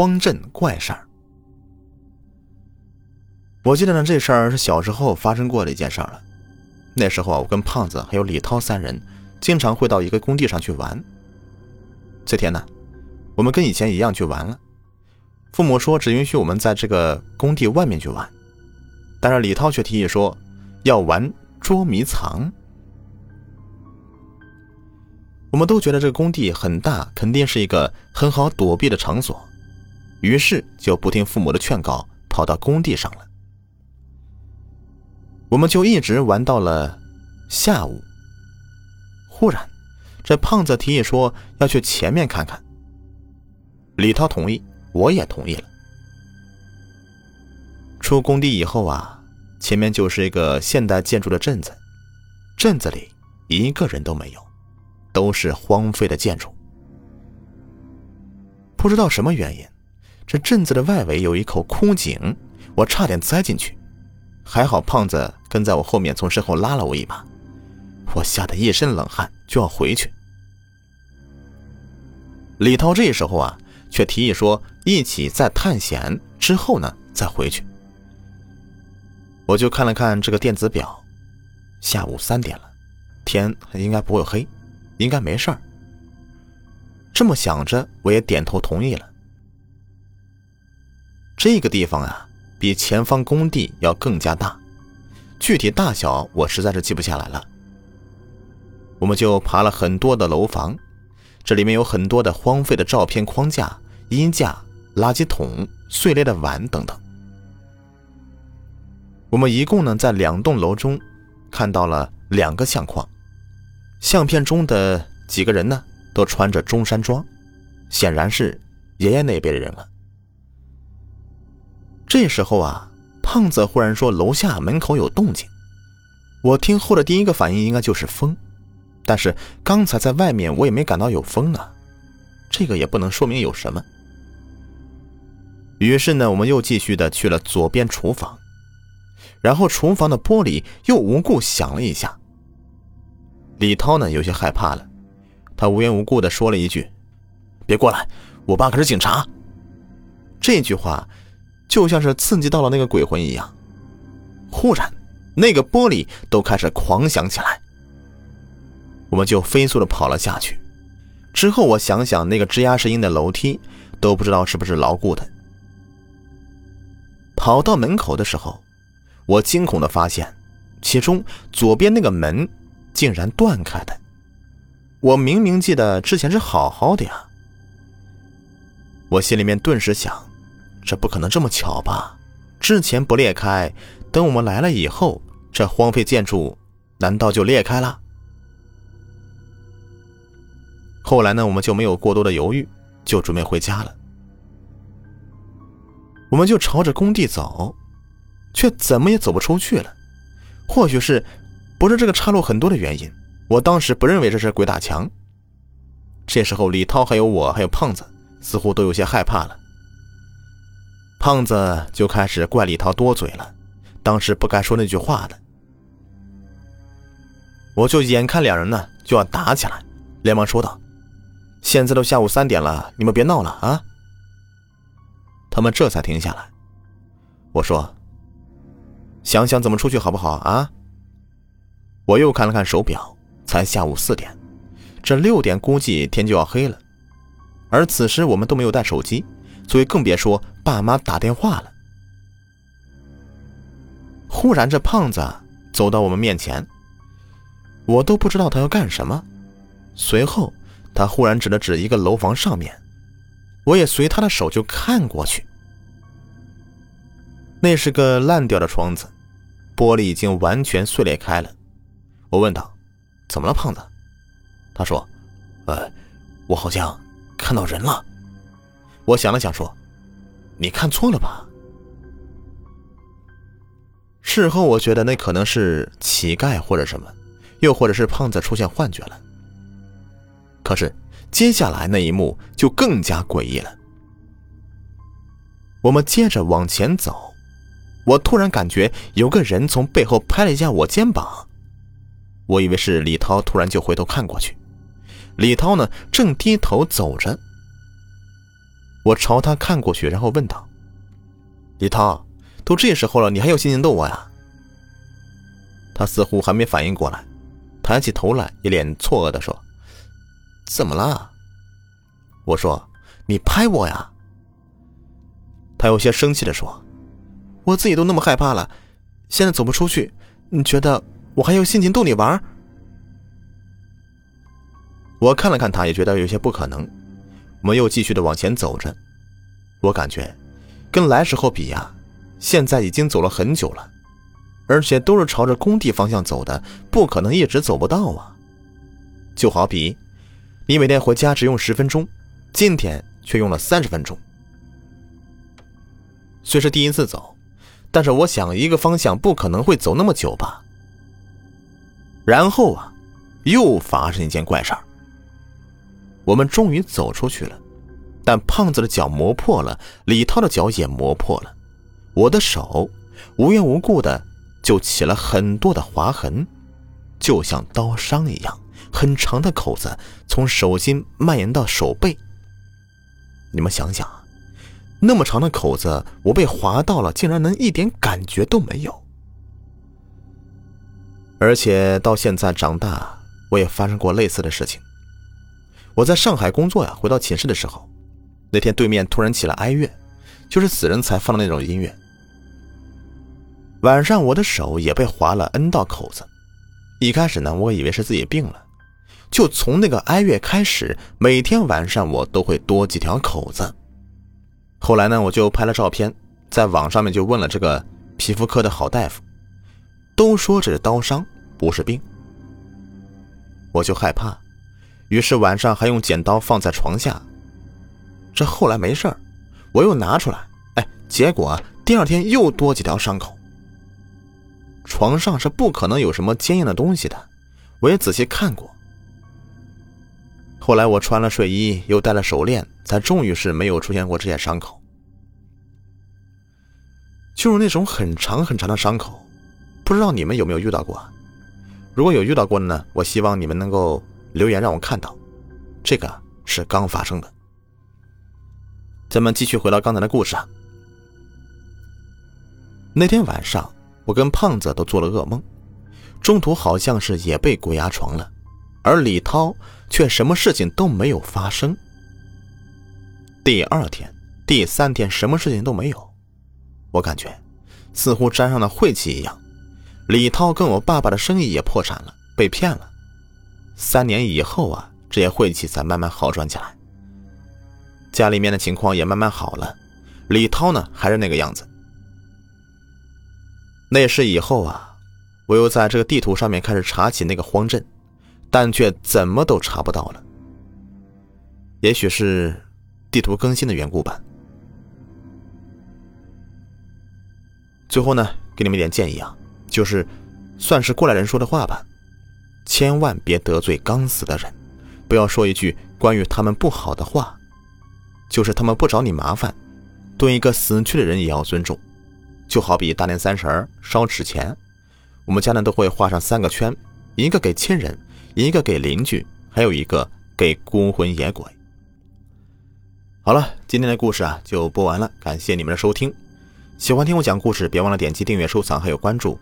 荒镇怪事儿。我记得呢，这事儿是小时候发生过的一件事儿了。那时候啊，我跟胖子还有李涛三人经常会到一个工地上去玩。这天呢，我们跟以前一样去玩了。父母说只允许我们在这个工地外面去玩，但是李涛却提议说要玩捉迷藏。我们都觉得这个工地很大，肯定是一个很好躲避的场所，于是就不听父母的劝告，跑到工地上了。我们就一直玩到了下午。忽然，这胖子提议说要去前面看看。李涛同意，我也同意了。出工地以后啊，前面就是一个现代建筑的镇子，镇子里一个人都没有。都是荒废的建筑，不知道什么原因，这镇子的外围有一口枯井，我差点栽进去，还好胖子跟在我后面，从身后拉了我一把，我吓得一身冷汗，就要回去。李涛这时候啊，却提议说一起再探险，之后呢再回去。我就看了看这个电子表，下午三点了，天应该不会黑。应该没事儿。这么想着，我也点头同意了。这个地方啊，比前方工地要更加大，具体大小我实在是记不下来了。我们就爬了很多的楼房，这里面有很多的荒废的照片框架、衣架、垃圾桶、碎裂的碗等等。我们一共呢，在两栋楼中看到了两个相框。相片中的几个人呢，都穿着中山装，显然是爷爷那辈的人了。这时候啊，胖子忽然说：“楼下门口有动静。”我听后的第一个反应应该就是风，但是刚才在外面我也没感到有风啊，这个也不能说明有什么。于是呢，我们又继续的去了左边厨房，然后厨房的玻璃又无故响了一下。李涛呢，有些害怕了，他无缘无故的说了一句：“别过来，我爸可是警察。”这句话就像是刺激到了那个鬼魂一样。忽然，那个玻璃都开始狂响起来，我们就飞速的跑了下去。之后我想想，那个吱呀声音的楼梯都不知道是不是牢固的。跑到门口的时候，我惊恐的发现，其中左边那个门。竟然断开的！我明明记得之前是好好的呀。我心里面顿时想，这不可能这么巧吧？之前不裂开，等我们来了以后，这荒废建筑难道就裂开了？后来呢，我们就没有过多的犹豫，就准备回家了。我们就朝着工地走，却怎么也走不出去了。或许是……不是这个岔路很多的原因，我当时不认为这是鬼打墙。这时候，李涛还有我还有胖子似乎都有些害怕了。胖子就开始怪李涛多嘴了，当时不该说那句话的。我就眼看两人呢就要打起来，连忙说道：“现在都下午三点了，你们别闹了啊！”他们这才停下来。我说：“想想怎么出去好不好啊？”我又看了看手表，才下午四点，这六点估计天就要黑了。而此时我们都没有带手机，所以更别说爸妈打电话了。忽然，这胖子走到我们面前，我都不知道他要干什么。随后，他忽然指了指一个楼房上面，我也随他的手就看过去。那是个烂掉的窗子，玻璃已经完全碎裂开了。我问道：“怎么了，胖子？”他说：“呃，我好像看到人了。”我想了想说：“你看错了吧？”事后我觉得那可能是乞丐或者什么，又或者是胖子出现幻觉了。可是接下来那一幕就更加诡异了。我们接着往前走，我突然感觉有个人从背后拍了一下我肩膀。我以为是李涛，突然就回头看过去，李涛呢正低头走着。我朝他看过去，然后问道：“李涛，都这时候了，你还有心情逗我呀？”他似乎还没反应过来，抬起头来，一脸错愕的说：“怎么了？”我说：“你拍我呀！”他有些生气的说：“我自己都那么害怕了，现在走不出去，你觉得我还有心情逗你玩？”我看了看他，也觉得有些不可能。我们又继续的往前走着，我感觉跟来时候比呀，现在已经走了很久了，而且都是朝着工地方向走的，不可能一直走不到啊。就好比你每天回家只用十分钟，今天却用了三十分钟。虽是第一次走，但是我想一个方向不可能会走那么久吧。然后啊，又发生一件怪事儿。我们终于走出去了，但胖子的脚磨破了，李涛的脚也磨破了，我的手无缘无故的就起了很多的划痕，就像刀伤一样，很长的口子从手心蔓延到手背。你们想想，那么长的口子，我被划到了，竟然能一点感觉都没有。而且到现在长大，我也发生过类似的事情。我在上海工作呀，回到寝室的时候，那天对面突然起了哀乐，就是死人才放的那种音乐。晚上我的手也被划了 N 道口子，一开始呢，我以为是自己病了，就从那个哀乐开始，每天晚上我都会多几条口子。后来呢，我就拍了照片，在网上面就问了这个皮肤科的好大夫，都说这是刀伤，不是病。我就害怕。于是晚上还用剪刀放在床下，这后来没事儿，我又拿出来，哎，结果第二天又多几条伤口。床上是不可能有什么坚硬的东西的，我也仔细看过。后来我穿了睡衣，又戴了手链，才终于是没有出现过这些伤口。就是那种很长很长的伤口，不知道你们有没有遇到过？如果有遇到过的呢，我希望你们能够。留言让我看到，这个是刚发生的。咱们继续回到刚才的故事啊。那天晚上，我跟胖子都做了噩梦，中途好像是也被鬼压床了，而李涛却什么事情都没有发生。第二天、第三天，什么事情都没有，我感觉似乎沾上了晦气一样。李涛跟我爸爸的生意也破产了，被骗了。三年以后啊，这些晦气才慢慢好转起来。家里面的情况也慢慢好了，李涛呢还是那个样子。那事以后啊，我又在这个地图上面开始查起那个荒镇，但却怎么都查不到了。也许是地图更新的缘故吧。最后呢，给你们一点建议啊，就是算是过来人说的话吧。千万别得罪刚死的人，不要说一句关于他们不好的话。就是他们不找你麻烦，对一个死去的人也要尊重。就好比大年三十烧纸钱，我们家呢都会画上三个圈，一个给亲人，一个给邻居，还有一个给孤魂野鬼。好了，今天的故事啊就播完了，感谢你们的收听。喜欢听我讲故事，别忘了点击订阅、收藏还有关注。